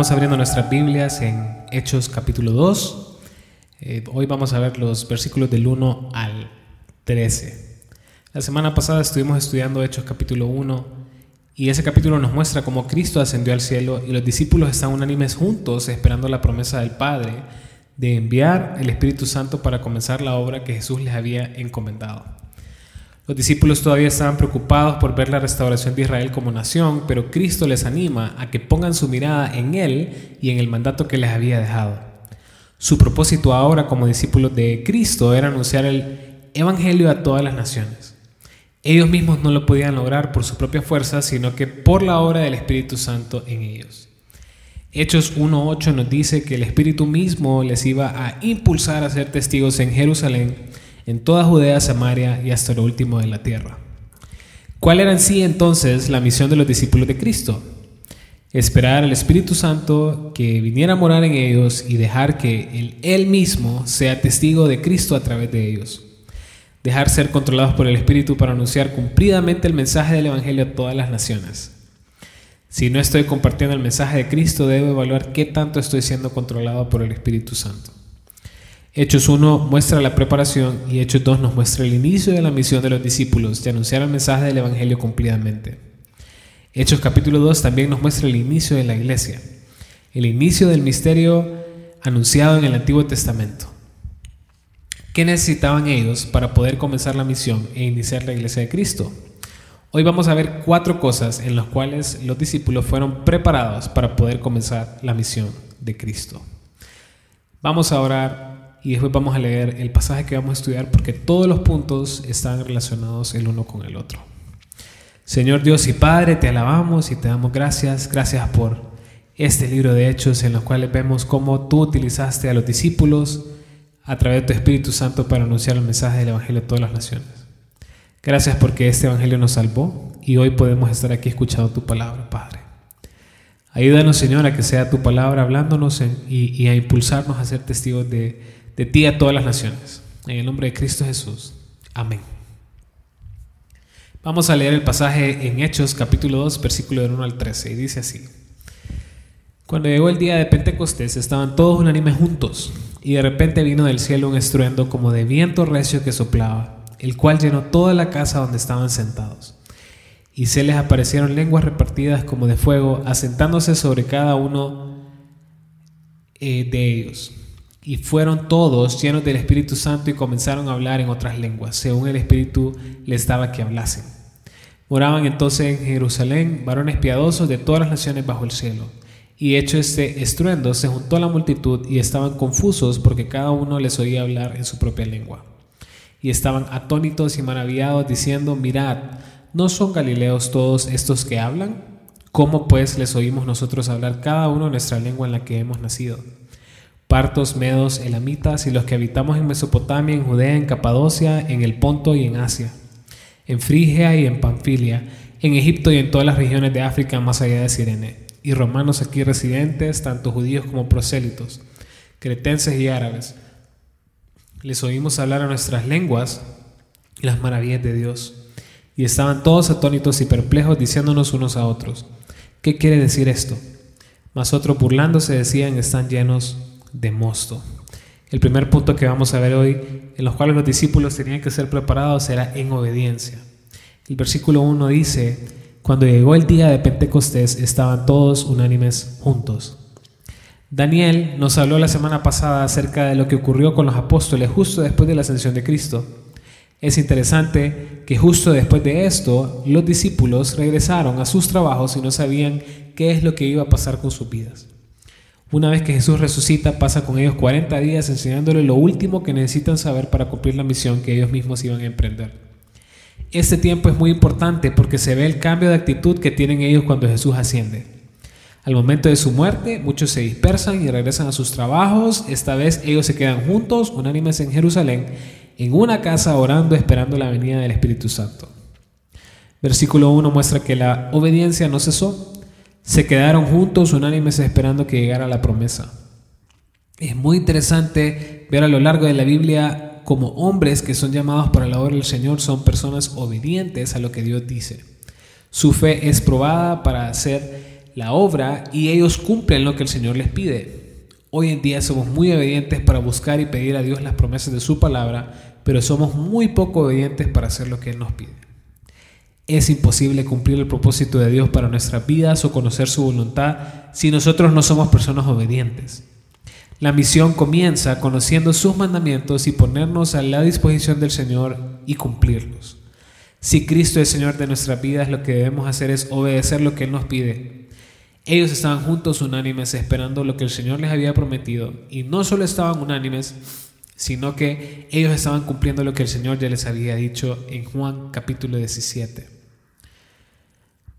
Vamos abriendo nuestras Biblias en Hechos capítulo 2. Eh, hoy vamos a ver los versículos del 1 al 13. La semana pasada estuvimos estudiando Hechos capítulo 1 y ese capítulo nos muestra cómo Cristo ascendió al cielo y los discípulos están unánimes juntos esperando la promesa del Padre de enviar el Espíritu Santo para comenzar la obra que Jesús les había encomendado. Los discípulos todavía estaban preocupados por ver la restauración de Israel como nación, pero Cristo les anima a que pongan su mirada en Él y en el mandato que les había dejado. Su propósito ahora como discípulos de Cristo era anunciar el Evangelio a todas las naciones. Ellos mismos no lo podían lograr por su propia fuerza, sino que por la obra del Espíritu Santo en ellos. Hechos 1.8 nos dice que el Espíritu mismo les iba a impulsar a ser testigos en Jerusalén, en toda Judea, Samaria y hasta lo último de la tierra. ¿Cuál era en sí entonces la misión de los discípulos de Cristo? Esperar al Espíritu Santo que viniera a morar en ellos y dejar que Él mismo sea testigo de Cristo a través de ellos. Dejar ser controlados por el Espíritu para anunciar cumplidamente el mensaje del Evangelio a todas las naciones. Si no estoy compartiendo el mensaje de Cristo, debo evaluar qué tanto estoy siendo controlado por el Espíritu Santo. Hechos 1 muestra la preparación y Hechos 2 nos muestra el inicio de la misión de los discípulos de anunciar el mensaje del Evangelio cumplidamente. Hechos capítulo 2 también nos muestra el inicio de la iglesia, el inicio del misterio anunciado en el Antiguo Testamento. ¿Qué necesitaban ellos para poder comenzar la misión e iniciar la iglesia de Cristo? Hoy vamos a ver cuatro cosas en las cuales los discípulos fueron preparados para poder comenzar la misión de Cristo. Vamos a orar y después vamos a leer el pasaje que vamos a estudiar porque todos los puntos están relacionados el uno con el otro. Señor Dios y Padre, te alabamos y te damos gracias. Gracias por este libro de Hechos en los cuales vemos cómo tú utilizaste a los discípulos a través de tu Espíritu Santo para anunciar el mensaje del Evangelio a todas las naciones. Gracias porque este Evangelio nos salvó y hoy podemos estar aquí escuchando tu palabra, Padre. Ayúdanos, Señor, a que sea tu palabra hablándonos y a impulsarnos a ser testigos de de ti a todas las naciones. En el nombre de Cristo Jesús. Amén. Vamos a leer el pasaje en Hechos capítulo 2, versículo del 1 al 13, y dice así. Cuando llegó el día de Pentecostés estaban todos unánimes juntos, y de repente vino del cielo un estruendo como de viento recio que soplaba, el cual llenó toda la casa donde estaban sentados. Y se les aparecieron lenguas repartidas como de fuego, asentándose sobre cada uno eh, de ellos. Y fueron todos llenos del Espíritu Santo y comenzaron a hablar en otras lenguas, según el Espíritu les daba que hablasen. Moraban entonces en Jerusalén varones piadosos de todas las naciones bajo el cielo. Y hecho este estruendo, se juntó la multitud y estaban confusos porque cada uno les oía hablar en su propia lengua. Y estaban atónitos y maravillados diciendo, mirad, ¿no son galileos todos estos que hablan? ¿Cómo pues les oímos nosotros hablar cada uno nuestra lengua en la que hemos nacido? Partos, medos, elamitas y los que habitamos en Mesopotamia, en Judea, en Capadocia, en el Ponto y en Asia, en Frigia y en Panfilia, en Egipto y en todas las regiones de África más allá de Sirene, y romanos aquí residentes, tanto judíos como prosélitos, cretenses y árabes. Les oímos hablar a nuestras lenguas las maravillas de Dios, y estaban todos atónitos y perplejos diciéndonos unos a otros, ¿qué quiere decir esto? Mas otros burlándose decían, están llenos de mosto. El primer punto que vamos a ver hoy, en los cuales los discípulos tenían que ser preparados, era en obediencia. El versículo 1 dice, cuando llegó el día de Pentecostés estaban todos unánimes juntos. Daniel nos habló la semana pasada acerca de lo que ocurrió con los apóstoles justo después de la ascensión de Cristo. Es interesante que justo después de esto los discípulos regresaron a sus trabajos y no sabían qué es lo que iba a pasar con sus vidas. Una vez que Jesús resucita, pasa con ellos 40 días enseñándoles lo último que necesitan saber para cumplir la misión que ellos mismos iban a emprender. Este tiempo es muy importante porque se ve el cambio de actitud que tienen ellos cuando Jesús asciende. Al momento de su muerte, muchos se dispersan y regresan a sus trabajos. Esta vez ellos se quedan juntos, unánimes en Jerusalén, en una casa orando, esperando la venida del Espíritu Santo. Versículo 1 muestra que la obediencia no cesó se quedaron juntos unánimes esperando que llegara la promesa. Es muy interesante ver a lo largo de la Biblia como hombres que son llamados para la obra del Señor son personas obedientes a lo que Dios dice. Su fe es probada para hacer la obra y ellos cumplen lo que el Señor les pide. Hoy en día somos muy obedientes para buscar y pedir a Dios las promesas de su palabra, pero somos muy poco obedientes para hacer lo que Él nos pide. Es imposible cumplir el propósito de Dios para nuestras vidas o conocer su voluntad si nosotros no somos personas obedientes. La misión comienza conociendo sus mandamientos y ponernos a la disposición del Señor y cumplirlos. Si Cristo es Señor de nuestras vidas, lo que debemos hacer es obedecer lo que Él nos pide. Ellos estaban juntos unánimes esperando lo que el Señor les había prometido y no solo estaban unánimes, sino que ellos estaban cumpliendo lo que el Señor ya les había dicho en Juan capítulo 17.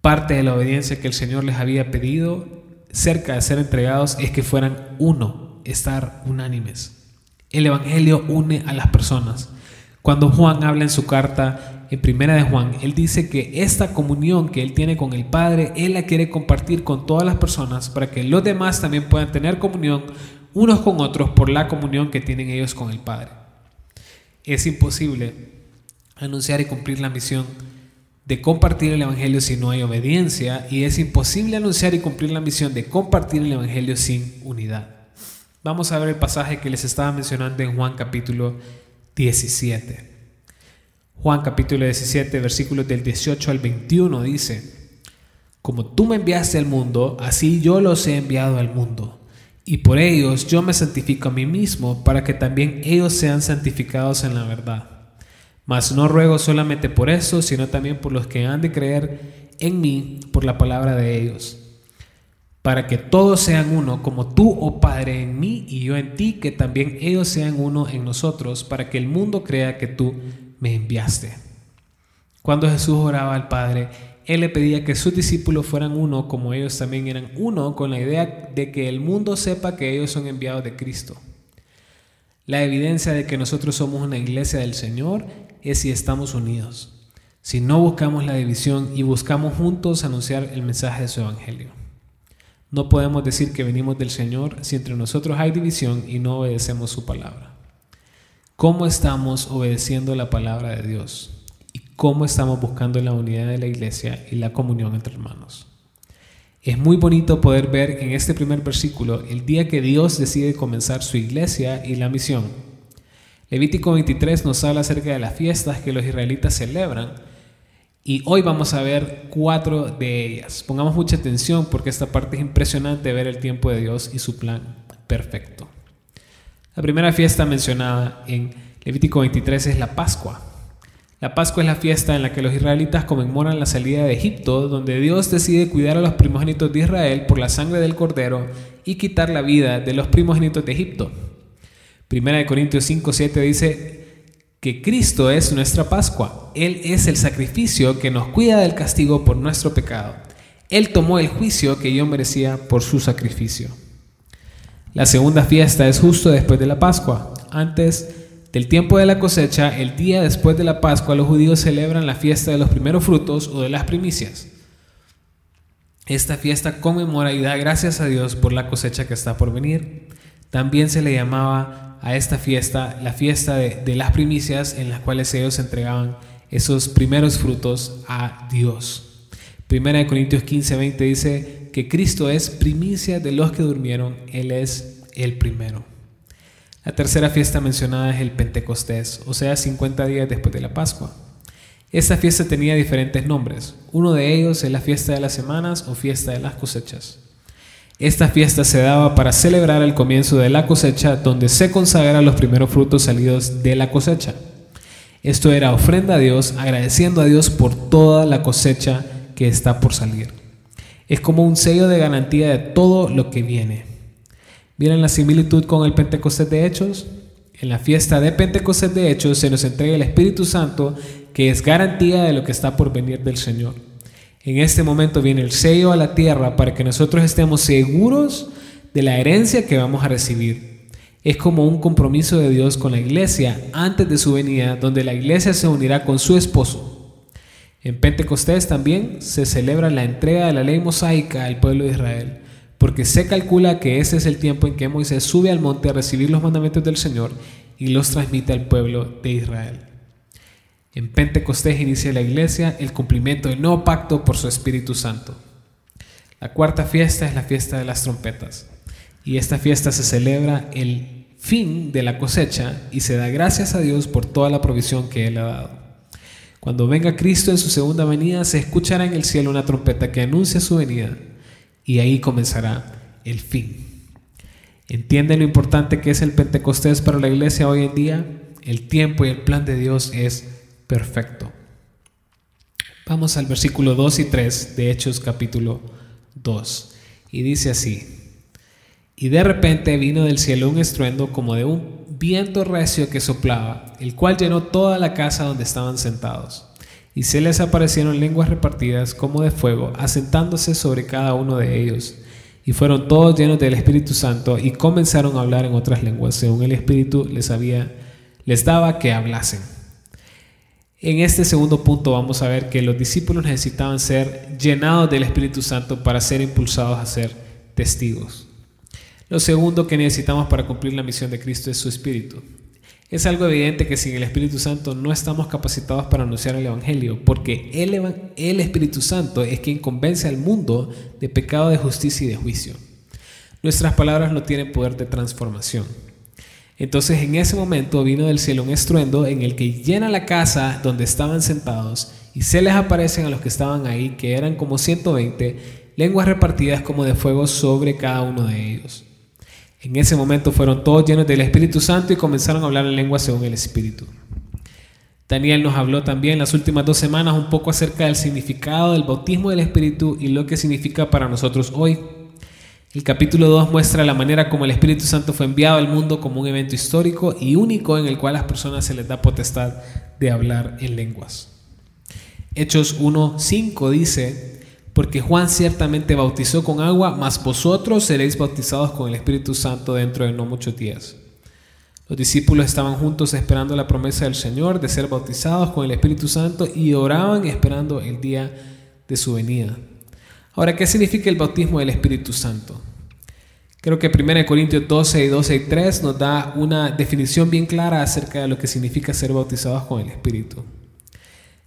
Parte de la obediencia que el Señor les había pedido cerca de ser entregados es que fueran uno estar unánimes. El Evangelio une a las personas. Cuando Juan habla en su carta en primera de Juan, él dice que esta comunión que él tiene con el Padre, él la quiere compartir con todas las personas para que los demás también puedan tener comunión unos con otros por la comunión que tienen ellos con el Padre. Es imposible anunciar y cumplir la misión de compartir el Evangelio si no hay obediencia y es imposible anunciar y cumplir la misión de compartir el Evangelio sin unidad. Vamos a ver el pasaje que les estaba mencionando en Juan capítulo 17. Juan capítulo 17, versículos del 18 al 21 dice, Como tú me enviaste al mundo, así yo los he enviado al mundo. Y por ellos yo me santifico a mí mismo, para que también ellos sean santificados en la verdad. Mas no ruego solamente por eso, sino también por los que han de creer en mí por la palabra de ellos para que todos sean uno, como tú, oh Padre, en mí y yo en ti, que también ellos sean uno en nosotros, para que el mundo crea que tú me enviaste. Cuando Jesús oraba al Padre, Él le pedía que sus discípulos fueran uno, como ellos también eran uno, con la idea de que el mundo sepa que ellos son enviados de Cristo. La evidencia de que nosotros somos una iglesia del Señor es si estamos unidos, si no buscamos la división y buscamos juntos anunciar el mensaje de su Evangelio. No podemos decir que venimos del Señor si entre nosotros hay división y no obedecemos su palabra. ¿Cómo estamos obedeciendo la palabra de Dios? ¿Y cómo estamos buscando la unidad de la iglesia y la comunión entre hermanos? Es muy bonito poder ver en este primer versículo el día que Dios decide comenzar su iglesia y la misión. Levítico 23 nos habla acerca de las fiestas que los israelitas celebran y hoy vamos a ver cuatro de ellas. Pongamos mucha atención porque esta parte es impresionante ver el tiempo de Dios y su plan perfecto. La primera fiesta mencionada en Levítico 23 es la Pascua. La Pascua es la fiesta en la que los israelitas conmemoran la salida de Egipto, donde Dios decide cuidar a los primogénitos de Israel por la sangre del cordero y quitar la vida de los primogénitos de Egipto. Primera de Corintios 5, 7 dice, que Cristo es nuestra Pascua. Él es el sacrificio que nos cuida del castigo por nuestro pecado. Él tomó el juicio que yo merecía por su sacrificio. La segunda fiesta es justo después de la Pascua. Antes del tiempo de la cosecha, el día después de la Pascua, los judíos celebran la fiesta de los primeros frutos o de las primicias. Esta fiesta conmemora y da gracias a Dios por la cosecha que está por venir. También se le llamaba a esta fiesta, la fiesta de, las primicias en las cuales ellos entregaban esos primeros frutos a Dios. Primera de Corintios 15, 20 dice que Cristo es primicia de los que durmieron, Él es el primero. La tercera fiesta mencionada es el Pentecostés, o sea, 50 días después de la Pascua. Esta fiesta tenía diferentes nombres. Uno de ellos es la fiesta de las semanas o fiesta de las cosechas. Esta fiesta se daba para celebrar el comienzo de la cosecha, donde se consagran los primeros frutos salidos de la cosecha. Esto era ofrenda a Dios, agradeciendo a Dios por toda la cosecha que está por salir. Es como un sello de garantía de todo lo que viene. ¿Vieron la similitud con el Pentecostés de Hechos? En la fiesta de Pentecostés de Hechos se nos entrega el Espíritu Santo, que es garantía de lo que está por venir del Señor. En este momento viene el sello a la tierra para que nosotros estemos seguros de la herencia que vamos a recibir. Es como un compromiso de Dios con la iglesia antes de su venida, donde la iglesia se unirá con su esposo. En Pentecostés también se celebra la entrega de la ley mosaica al pueblo de Israel, porque se calcula que ese es el tiempo en que Moisés sube al monte a recibir los mandamientos del Señor y los transmite al pueblo de Israel. En Pentecostés inicia la iglesia el cumplimiento del nuevo pacto por su Espíritu Santo. La cuarta fiesta es la fiesta de las trompetas. Y esta fiesta se celebra el fin de la cosecha y se da gracias a Dios por toda la provisión que Él ha dado. Cuando venga Cristo en su segunda venida, se escuchará en el cielo una trompeta que anuncia su venida y ahí comenzará el fin. ¿Entienden lo importante que es el Pentecostés para la iglesia hoy en día? El tiempo y el plan de Dios es Vamos al versículo 2 y 3 de Hechos capítulo 2. Y dice así, y de repente vino del cielo un estruendo como de un viento recio que soplaba, el cual llenó toda la casa donde estaban sentados. Y se les aparecieron lenguas repartidas como de fuego, asentándose sobre cada uno de ellos. Y fueron todos llenos del Espíritu Santo y comenzaron a hablar en otras lenguas, según el Espíritu les había les daba que hablasen. En este segundo punto vamos a ver que los discípulos necesitaban ser llenados del Espíritu Santo para ser impulsados a ser testigos. Lo segundo que necesitamos para cumplir la misión de Cristo es su Espíritu. Es algo evidente que sin el Espíritu Santo no estamos capacitados para anunciar el Evangelio, porque el, Espíritu Santo es quien convence al mundo de pecado, de justicia y de juicio. Nuestras palabras no tienen poder de transformación. Entonces en ese momento vino del cielo un estruendo en el que llena la casa donde estaban sentados y se les aparecen a los que estaban ahí, que eran como 120, lenguas repartidas como de fuego sobre cada uno de ellos. En ese momento fueron todos llenos del Espíritu Santo y comenzaron a hablar en lengua según el Espíritu. Daniel nos habló también las últimas dos semanas un poco acerca del significado del bautismo del Espíritu y lo que significa para nosotros hoy. El capítulo 2 muestra la manera como el Espíritu Santo fue enviado al mundo como un evento histórico y único en el cual a las personas se les da potestad de hablar en lenguas. Hechos 1.5 dice, porque Juan ciertamente bautizó con agua, mas vosotros seréis bautizados con el Espíritu Santo dentro de no muchos días. Los discípulos estaban juntos esperando la promesa del Señor de ser bautizados con el Espíritu Santo y oraban esperando el día de su venida. Ahora, ¿qué significa el bautismo del Espíritu Santo? Creo que 1 Corintios 12 y 12 y 3 nos da una definición bien clara acerca de lo que significa ser bautizados con el Espíritu.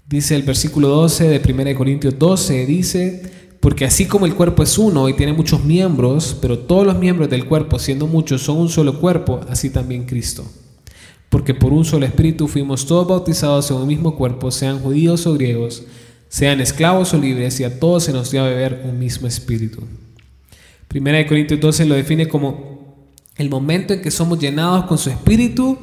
Dice el versículo 12 de 1 Corintios 12, dice, porque así como el cuerpo es uno y tiene muchos miembros, pero todos los miembros del cuerpo, siendo muchos, son un solo cuerpo, así también Cristo. Porque por un solo espíritu fuimos todos bautizados en un mismo cuerpo, sean judíos o griegos, sean esclavos o libres, y a todos se nos dio a beber un mismo espíritu. 1 Corintios 12 lo define como el momento en que somos llenados con su espíritu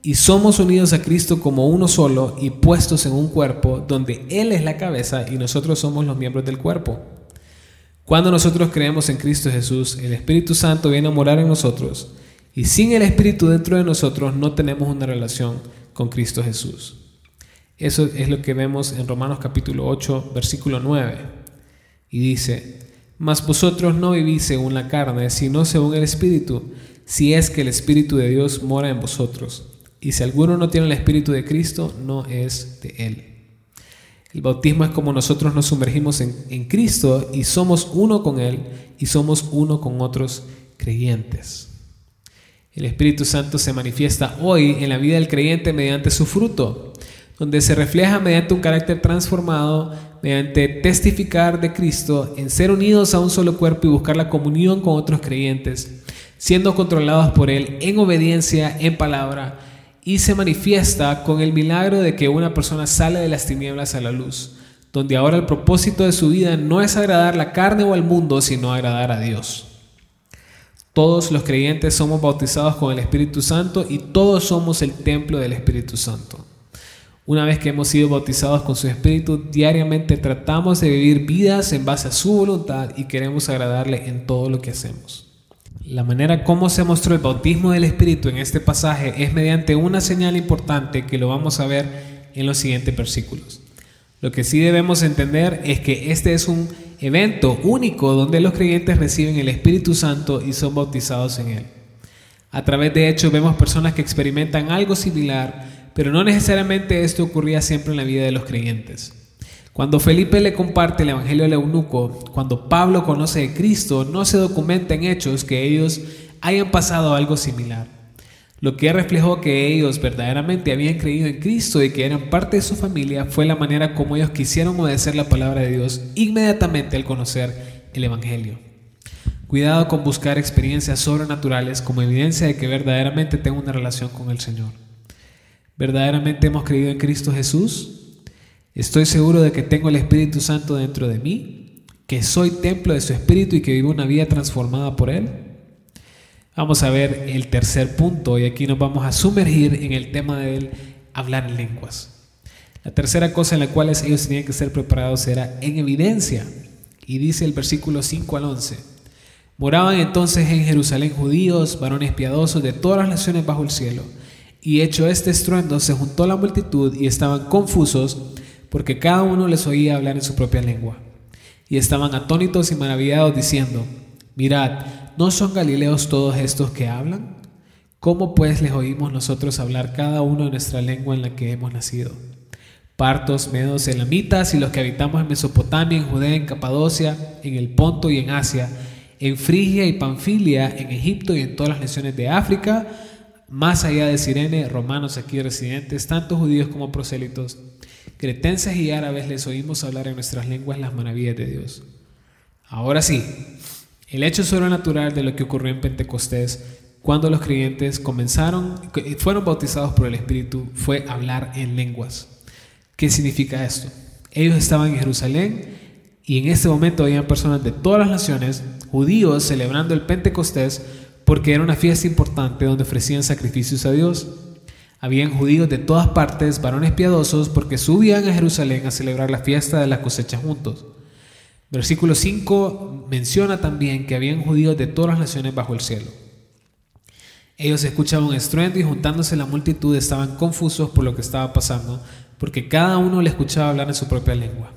y somos unidos a Cristo como uno solo y puestos en un cuerpo donde Él es la cabeza y nosotros somos los miembros del cuerpo. Cuando nosotros creemos en Cristo Jesús, el Espíritu Santo viene a morar en nosotros y sin el Espíritu dentro de nosotros no tenemos una relación con Cristo Jesús. Eso es lo que vemos en Romanos capítulo 8, versículo 9. Y dice, mas vosotros no vivís según la carne, sino según el Espíritu, si es que el Espíritu de Dios mora en vosotros. Y si alguno no tiene el Espíritu de Cristo, no es de Él. El bautismo es como nosotros nos sumergimos en, en, Cristo y somos uno con Él y somos uno con otros creyentes. El Espíritu Santo se manifiesta hoy en la vida del creyente mediante su fruto, donde se refleja mediante un carácter transformado, mediante testificar de Cristo, en ser unidos a un solo cuerpo y buscar la comunión con otros creyentes, siendo controlados por Él en obediencia, en palabra, y se manifiesta con el milagro de que una persona sale de las tinieblas a la luz, donde ahora el propósito de su vida no es agradar la carne o al mundo, sino agradar a Dios. Todos los creyentes somos bautizados con el Espíritu Santo y todos somos el templo del Espíritu Santo. Una vez que hemos sido bautizados con su Espíritu, diariamente tratamos de vivir vidas en base a su voluntad y queremos agradarle en todo lo que hacemos. La manera como se mostró el bautismo del Espíritu en este pasaje es mediante una señal importante que lo vamos a ver en los siguientes versículos. Lo que sí debemos entender es que este es un evento único donde los creyentes reciben el Espíritu Santo y son bautizados en él. A través de hecho vemos personas que experimentan algo similar, pero no necesariamente esto ocurría siempre en la vida de los creyentes. Cuando Felipe le comparte el Evangelio al eunuco, cuando Pablo conoce a Cristo, no se documenta en hechos que ellos hayan pasado algo similar. Lo que reflejó que ellos verdaderamente habían creído en Cristo y que eran parte de su familia fue la manera como ellos quisieron obedecer la palabra de Dios inmediatamente al conocer el Evangelio. Cuidado con buscar experiencias sobrenaturales como evidencia de que verdaderamente tengo una relación con el Señor. ¿Verdaderamente hemos creído en Cristo Jesús? Estoy seguro de que tengo el Espíritu Santo dentro de mí, que soy templo de su Espíritu y que vivo una vida transformada por Él. Vamos a ver el tercer punto y aquí nos vamos a sumergir en el tema del hablar en lenguas. La tercera cosa en la cual ellos tenían que ser preparados era en evidencia. Y dice el versículo 5 al 11. Moraban entonces en Jerusalén judíos, varones piadosos de todas las naciones bajo el cielo. Y hecho este estruendo, se juntó la multitud y estaban confusos porque cada uno les oía hablar en su propia lengua. Y estaban atónitos y maravillados diciendo, mirad, ¿no son galileos todos estos que hablan? ¿Cómo pues les oímos nosotros hablar cada uno en nuestra lengua en la que hemos nacido? Partos, medos, elamitas y los que habitamos en Mesopotamia, en Judea, en Capadocia, en el Ponto y en Asia, en Frigia y Panfilia, en Egipto y en todas las naciones de África, más allá de Sirene, romanos aquí residentes, tanto judíos como prosélitos, cretenses y árabes les oímos hablar en nuestras lenguas las maravillas de Dios. Ahora sí, el hecho sobrenatural de lo que ocurrió en Pentecostés cuando los creyentes comenzaron, fueron bautizados por el Espíritu, fue hablar en lenguas. ¿Qué significa esto? Ellos estaban en Jerusalén y en ese momento habían personas de todas las naciones, judíos, celebrando el Pentecostés porque era una fiesta importante donde ofrecían sacrificios a Dios. Habían judíos de todas partes, varones piadosos, porque subían a Jerusalén a celebrar la fiesta de la cosecha juntos. Versículo 5 menciona también que habían judíos de todas las naciones bajo el cielo. Ellos escuchaban un estruendo y juntándose la multitud estaban confusos por lo que estaba pasando, porque cada uno le escuchaba hablar en su propia lengua.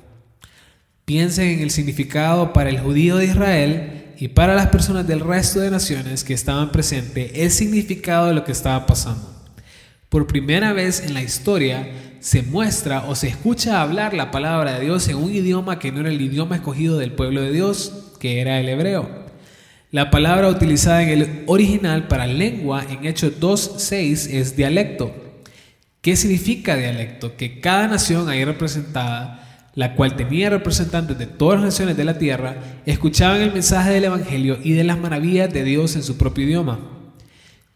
Piensen en el significado para el judío de Israel y para las personas del resto de naciones que estaban presentes, el significado de lo que estaba pasando. Por primera vez en la historia se muestra o se escucha hablar la palabra de Dios en un idioma que no era el idioma escogido del pueblo de Dios, que era el hebreo. La palabra utilizada en el original para lengua en Hechos 2.6 es dialecto. ¿Qué significa dialecto? Que cada nación ahí representada, la cual tenía representantes de todas las naciones de la tierra, escuchaban el mensaje del Evangelio y de las maravillas de Dios en su propio idioma.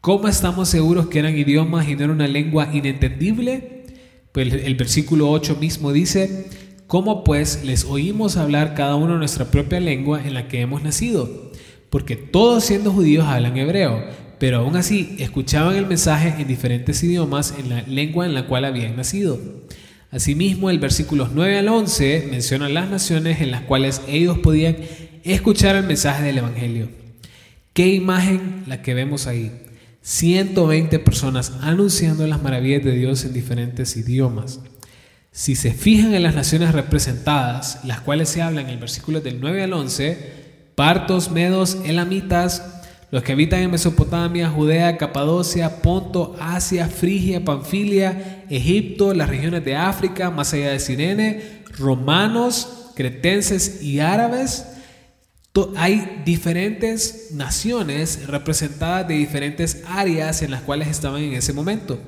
¿Cómo estamos seguros que eran idiomas y no era una lengua inentendible? Pues el versículo 8 mismo dice, ¿cómo pues les oímos hablar cada uno nuestra propia lengua en la que hemos nacido? porque todos siendo judíos hablan hebreo, pero aún así escuchaban el mensaje en diferentes idiomas en la lengua en la cual habían nacido. Asimismo, el versículos 9 al 11 menciona las naciones en las cuales ellos podían escuchar el mensaje del Evangelio. ¿Qué imagen la que vemos ahí? 120 personas anunciando las maravillas de Dios en diferentes idiomas. Si se fijan en las naciones representadas, las cuales se hablan en el versículo del 9 al 11, partos, medos, elamitas, los que habitan en Mesopotamia, Judea, Capadocia, Ponto, Asia, Frigia, Panfilia, Egipto, las regiones de África, más allá de Sirene, romanos, cretenses y árabes. Hay diferentes naciones representadas de diferentes áreas en las cuales estaban en ese momento.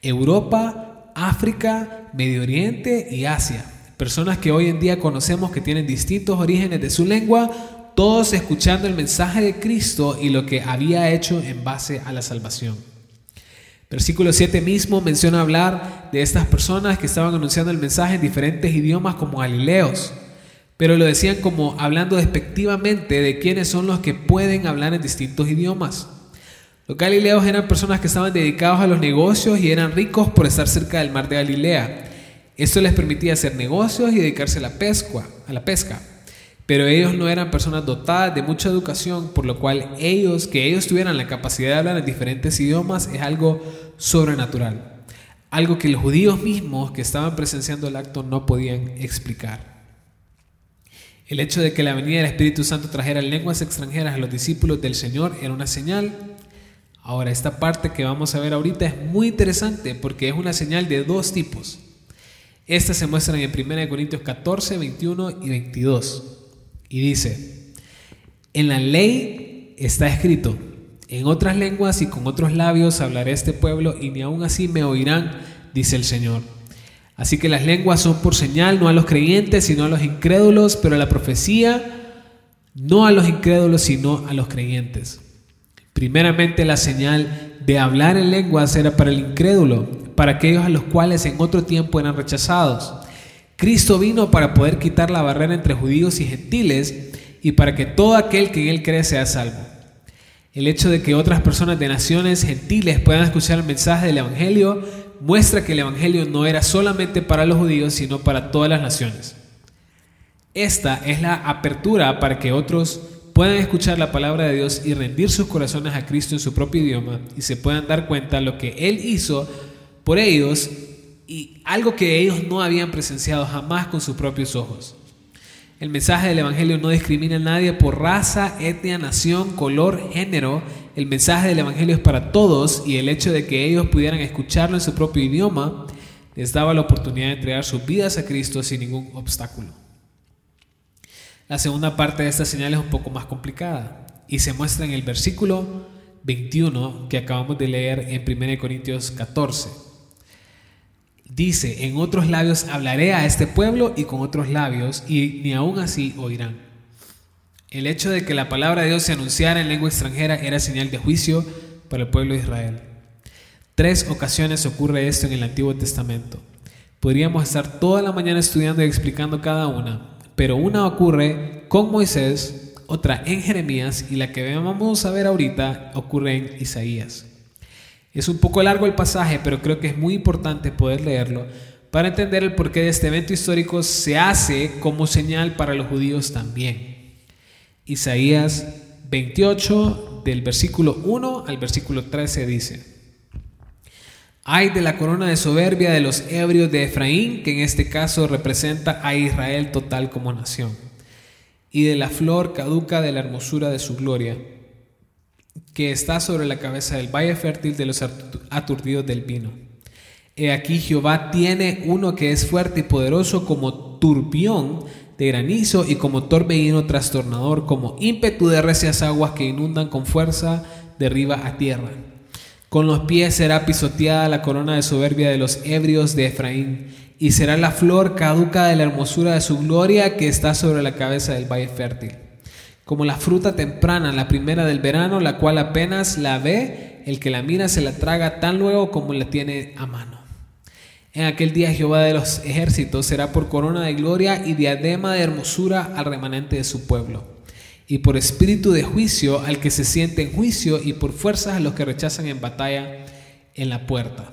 Europa, África, Medio Oriente y Asia. Personas que hoy en día conocemos que tienen distintos orígenes de su lengua todos escuchando el mensaje de Cristo y lo que había hecho en base a la salvación. Versículo 7 mismo menciona hablar de estas personas que estaban anunciando el mensaje en diferentes idiomas como galileos, pero lo decían como hablando despectivamente de quiénes son los que pueden hablar en distintos idiomas. Los galileos eran personas que estaban dedicados a los negocios y eran ricos por estar cerca del mar de Galilea. Esto les permitía hacer negocios y dedicarse a la pesca, a la pesca pero ellos no eran personas dotadas de mucha educación, por lo cual ellos, que ellos tuvieran la capacidad de hablar en diferentes idiomas es algo sobrenatural, algo que los judíos mismos que estaban presenciando el acto no podían explicar. El hecho de que la venida del Espíritu Santo trajera lenguas extranjeras a los discípulos del Señor era una señal. Ahora, esta parte que vamos a ver ahorita es muy interesante porque es una señal de dos tipos. Estas se muestran en 1 Corintios 14, 21 y 22. Y dice, en la ley está escrito, en otras lenguas y con otros labios hablaré este pueblo y ni aun así me oirán, dice el Señor. Así que las lenguas son por señal no a los creyentes, sino a los incrédulos, pero la profecía no a los incrédulos, sino a los creyentes. Primeramente la señal de hablar en lenguas era para el incrédulo, para aquellos a los cuales en otro tiempo eran rechazados. Cristo vino para poder quitar la barrera entre judíos y gentiles y para que todo aquel que en él cree sea salvo. El hecho de que otras personas de naciones gentiles puedan escuchar el mensaje del Evangelio muestra que el Evangelio no era solamente para los judíos, sino para todas las naciones. Esta es la apertura para que otros puedan escuchar la palabra de Dios y rendir sus corazones a Cristo en su propio idioma y se puedan dar cuenta de lo que Él hizo por ellos y algo que ellos no habían presenciado jamás con sus propios ojos. El mensaje del Evangelio no discrimina a nadie por raza, etnia, nación, color, género. El mensaje del Evangelio es para todos y el hecho de que ellos pudieran escucharlo en su propio idioma les daba la oportunidad de entregar sus vidas a Cristo sin ningún obstáculo. La segunda parte de esta señal es un poco más complicada y se muestra en el versículo 21 que acabamos de leer en 1 Corintios 14. Dice, en otros labios hablaré a este pueblo y con otros labios y ni aún así oirán. El hecho de que la palabra de Dios se anunciara en lengua extranjera era señal de juicio para el pueblo de Israel. Tres ocasiones ocurre esto en el Antiguo Testamento. Podríamos estar toda la mañana estudiando y explicando cada una, pero una ocurre con Moisés, otra en Jeremías y la que vamos a ver ahorita ocurre en Isaías. Es un poco largo el pasaje, pero creo que es muy importante poder leerlo para entender el porqué de este evento histórico se hace como señal para los judíos también. Isaías 28 del versículo 1 al versículo 13 dice, hay de la corona de soberbia de los ebrios de Efraín, que en este caso representa a Israel total como nación, y de la flor caduca de la hermosura de su gloria, que está sobre la cabeza del valle fértil de los aturdidos del vino. He aquí Jehová tiene uno que es fuerte y poderoso como turbión de granizo y como torbellino trastornador, como ímpetu de recias aguas que inundan con fuerza de arriba a tierra. Con los pies será pisoteada la corona de soberbia de los ebrios de Efraín, y será la flor caduca de la hermosura de su gloria que está sobre la cabeza del valle fértil. Como la fruta temprana, la primera del verano, la cual apenas la ve, el que la mira se la traga tan luego como la tiene a mano. En aquel día Jehová de los ejércitos será por corona de gloria y diadema de hermosura al remanente de su pueblo y por espíritu de juicio al que se siente en juicio y por fuerzas a los que rechazan en batalla en la puerta.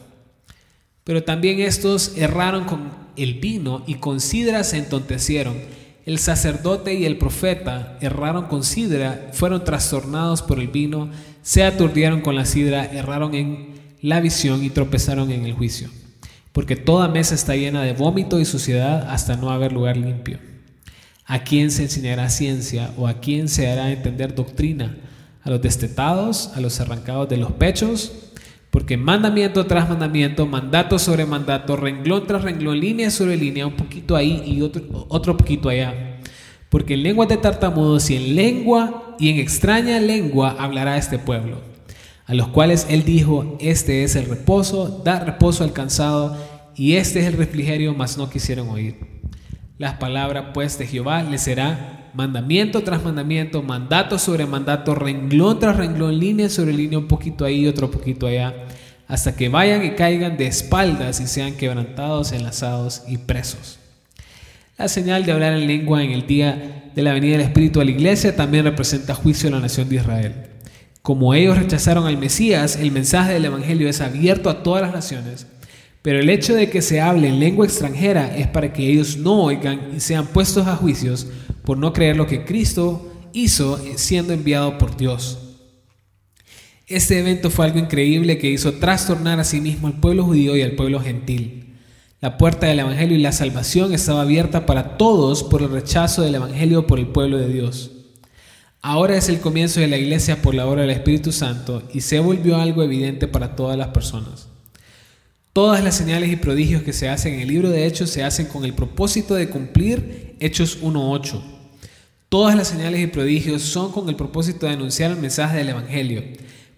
Pero también estos erraron con el vino y con sidra se entontecieron. El sacerdote y el profeta erraron con sidra, fueron trastornados por el vino, se aturdieron con la sidra, erraron en la visión y tropezaron en el juicio. Porque toda mesa está llena de vómito y suciedad hasta no haber lugar limpio. ¿A quién se enseñará ciencia o a quién se hará entender doctrina? ¿A los destetados? ¿A los arrancados de los pechos? Porque mandamiento tras mandamiento, mandato sobre mandato, renglón tras renglón, línea sobre línea, un poquito ahí y otro, otro poquito allá. Porque en lengua de tartamudos y en lengua y en extraña lengua hablará este pueblo, a los cuales él dijo, este es el reposo, da reposo al cansado, y este es el refrigerio, mas no quisieron oír. Las palabras pues de Jehová les será mandamiento tras mandamiento, mandato sobre mandato, renglón tras renglón, línea sobre línea, un poquito ahí otro poquito allá, hasta que vayan y caigan de espaldas y sean quebrantados, enlazados y presos. La señal de hablar en lengua en el día de la venida del Espíritu a la iglesia también representa juicio a la nación de Israel. Como ellos rechazaron al Mesías, el mensaje del Evangelio es abierto a todas las naciones pero el hecho de que se hable en lengua extranjera es para que ellos no oigan y sean puestos a juicios por no creer lo que Cristo hizo siendo enviado por Dios. Este evento fue algo increíble que hizo trastornar a sí mismo al pueblo judío y al pueblo gentil. La puerta del Evangelio y la salvación estaba abierta para todos por el rechazo del Evangelio por el pueblo de Dios. Ahora es el comienzo de la iglesia por la obra del Espíritu Santo y se volvió algo evidente para todas las personas. Todas las señales y prodigios que se hacen en el libro de Hechos se hacen con el propósito de cumplir Hechos 1.8. Todas las señales y prodigios son con el propósito de anunciar el mensaje del Evangelio,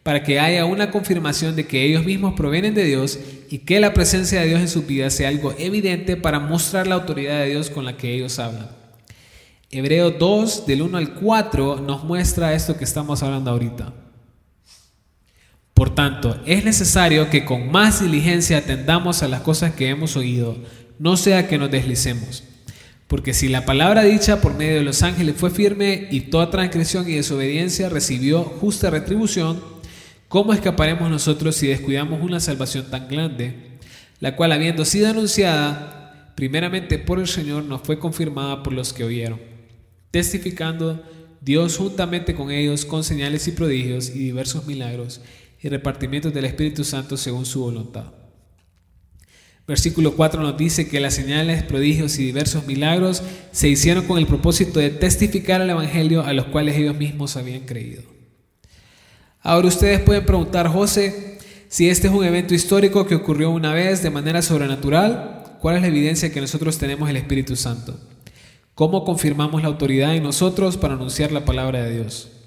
para que haya una confirmación de que ellos mismos provienen de Dios y que la presencia de Dios en su vida sea algo evidente para mostrar la autoridad de Dios con la que ellos hablan. Hebreo 2, del 1 al 4, nos muestra esto que estamos hablando ahorita. Por tanto, es necesario que con más diligencia atendamos a las cosas que hemos oído, no sea que nos deslicemos. Porque si la palabra dicha por medio de los ángeles fue firme y toda transgresión y desobediencia recibió justa retribución, ¿cómo escaparemos nosotros si descuidamos una salvación tan grande, la cual habiendo sido anunciada primeramente por el Señor nos fue confirmada por los que oyeron? testificando Dios juntamente con ellos con señales y prodigios y diversos milagros y repartimientos del Espíritu Santo según su voluntad. Versículo 4 nos dice que las señales, prodigios y diversos milagros se hicieron con el propósito de testificar el Evangelio a los cuales ellos mismos habían creído. Ahora ustedes pueden preguntar, José, si este es un evento histórico que ocurrió una vez de manera sobrenatural, ¿cuál es la evidencia que nosotros tenemos el Espíritu Santo? ¿Cómo confirmamos la autoridad en nosotros para anunciar la palabra de Dios?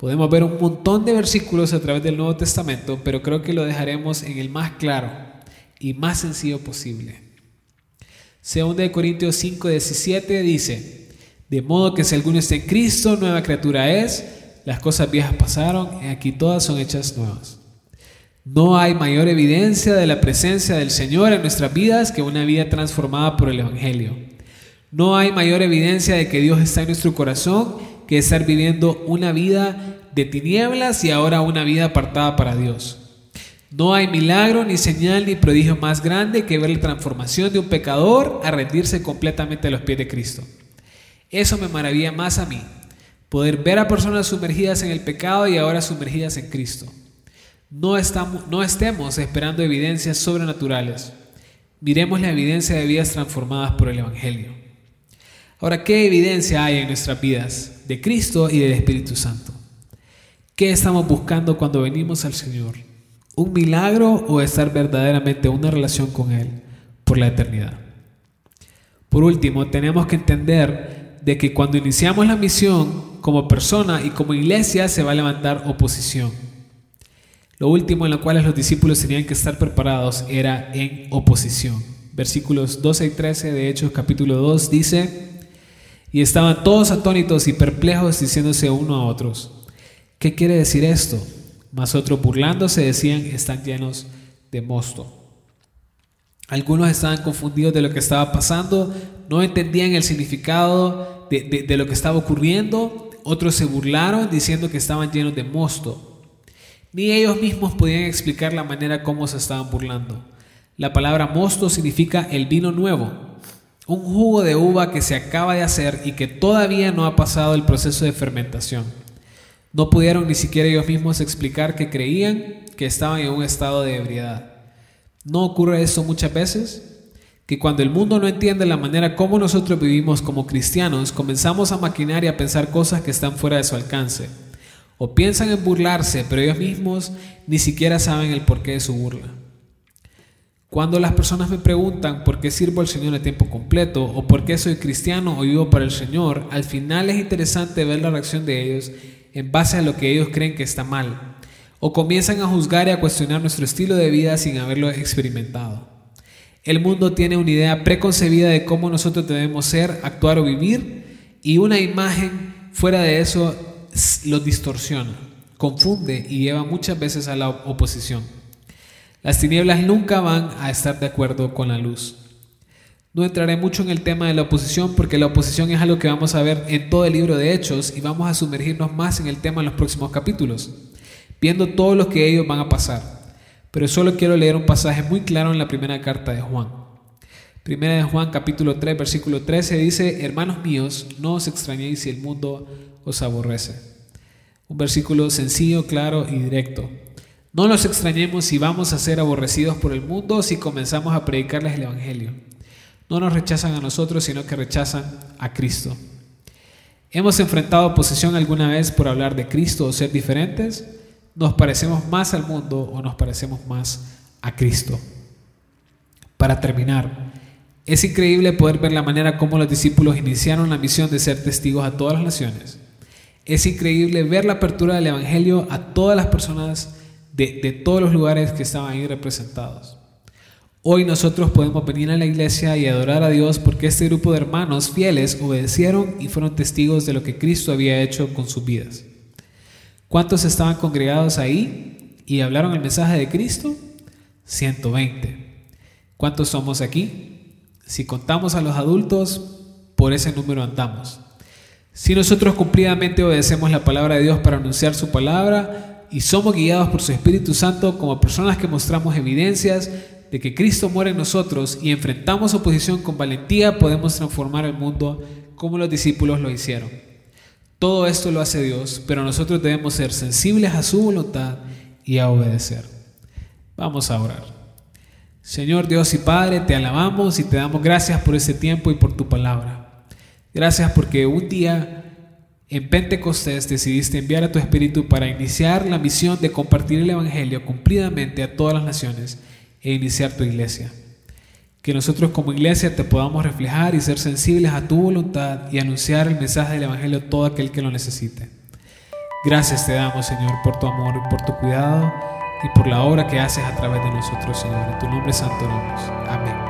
Podemos ver un montón de versículos a través del Nuevo Testamento, pero creo que lo dejaremos en el más claro y más sencillo posible. Segunda de Corintios 5, 17 dice, de modo que si alguno está en Cristo, nueva criatura es, las cosas viejas pasaron y aquí todas son hechas nuevas. No hay mayor evidencia de la presencia del Señor en nuestras vidas que una vida transformada por el Evangelio. No hay mayor evidencia de que Dios está en nuestro corazón que estar viviendo una vida de tinieblas y ahora una vida apartada para Dios. No hay milagro, ni señal, ni prodigio más grande que ver la transformación de un pecador a rendirse completamente a los pies de Cristo. Eso me maravilla más a mí, poder ver a personas sumergidas en el pecado y ahora sumergidas en Cristo. No, estamos, estemos esperando evidencias sobrenaturales. Miremos la evidencia de vidas transformadas por el Evangelio. Ahora, ¿qué evidencia hay en nuestras vidas de Cristo y del Espíritu Santo? ¿Qué estamos buscando cuando venimos al Señor? ¿Un milagro o estar verdaderamente en una relación con Él por la eternidad? Por último, tenemos que entender de que cuando iniciamos la misión como persona y como iglesia se va a levantar oposición. Lo último en lo cual los discípulos tenían que estar preparados era en oposición. Versículos 12 y 13 de Hechos capítulo 2 dice, y estaban todos atónitos y perplejos diciéndose uno a otros, ¿qué quiere decir esto? Mas otros burlándose decían, están llenos de mosto. Algunos estaban confundidos de lo que estaba pasando, no entendían el significado de, de lo que estaba ocurriendo, otros se burlaron diciendo que estaban llenos de mosto. Ni ellos mismos podían explicar la manera como se estaban burlando. La palabra mosto significa el vino nuevo, un jugo de uva que se acaba de hacer y que todavía no ha pasado el proceso de fermentación. No pudieron ni siquiera ellos mismos explicar que creían que estaban en un estado de ebriedad. ¿No ocurre eso muchas veces? Que cuando el mundo no entiende la manera como nosotros vivimos como cristianos, comenzamos a maquinar y a pensar cosas que están fuera de su alcance. O piensan en burlarse, pero ellos mismos ni siquiera saben el porqué de su burla. Cuando las personas me preguntan por qué sirvo al Señor a tiempo completo o por qué soy cristiano o vivo para el Señor, al final es interesante ver la reacción de ellos en base a lo que ellos creen que está mal. O comienzan a juzgar y a cuestionar nuestro estilo de vida sin haberlo experimentado. El mundo tiene una idea preconcebida de cómo nosotros debemos ser, actuar o vivir y una imagen fuera de eso lo distorsiona, confunde y lleva muchas veces a la oposición. Las tinieblas nunca van a estar de acuerdo con la luz. No entraré mucho en el tema de la oposición porque la oposición es algo que vamos a ver en todo el libro de Hechos y vamos a sumergirnos más en el tema en los próximos capítulos, viendo todo lo que ellos van a pasar. Pero solo quiero leer un pasaje muy claro en la primera carta de Juan. Primera de Juan capítulo 3 versículo 13 dice, hermanos míos, no os extrañéis si el mundo os aborrece. Un versículo sencillo, claro y directo. No nos extrañemos si vamos a ser aborrecidos por el mundo si comenzamos a predicarles el Evangelio. No nos rechazan a nosotros, sino que rechazan a Cristo. ¿Hemos enfrentado oposición alguna vez por hablar de Cristo o ser diferentes? ¿Nos parecemos más al mundo o nos parecemos más a Cristo? Para terminar, es increíble poder ver la manera como los discípulos iniciaron la misión de ser testigos a todas las naciones. Es increíble ver la apertura del Evangelio a todas las personas de, todos los lugares que estaban ahí representados. Hoy nosotros podemos venir a la iglesia y adorar a Dios porque este grupo de hermanos fieles obedecieron y fueron testigos de lo que Cristo había hecho con sus vidas. ¿Cuántos estaban congregados ahí y hablaron el mensaje de Cristo? 120. ¿Cuántos somos aquí? Si contamos a los adultos, por ese número andamos. Si nosotros cumplidamente obedecemos la palabra de Dios para anunciar su palabra y somos guiados por su Espíritu Santo como personas que mostramos evidencias de que Cristo muere en nosotros y enfrentamos oposición con valentía, podemos transformar el mundo como los discípulos lo hicieron. Todo esto lo hace Dios, pero nosotros debemos ser sensibles a su voluntad y a obedecer. Vamos a orar. Señor Dios y Padre, te alabamos y te damos gracias por este tiempo y por tu palabra. Gracias porque un día en Pentecostés decidiste enviar a tu Espíritu para iniciar la misión de compartir el Evangelio cumplidamente a todas las naciones e iniciar tu iglesia. Que nosotros como iglesia te podamos reflejar y ser sensibles a tu voluntad y anunciar el mensaje del Evangelio a todo aquel que lo necesite. Gracias te damos, Señor, por tu amor por tu cuidado y por la obra que haces a través de nosotros, Señor. En tu nombre santo oramos. Amén.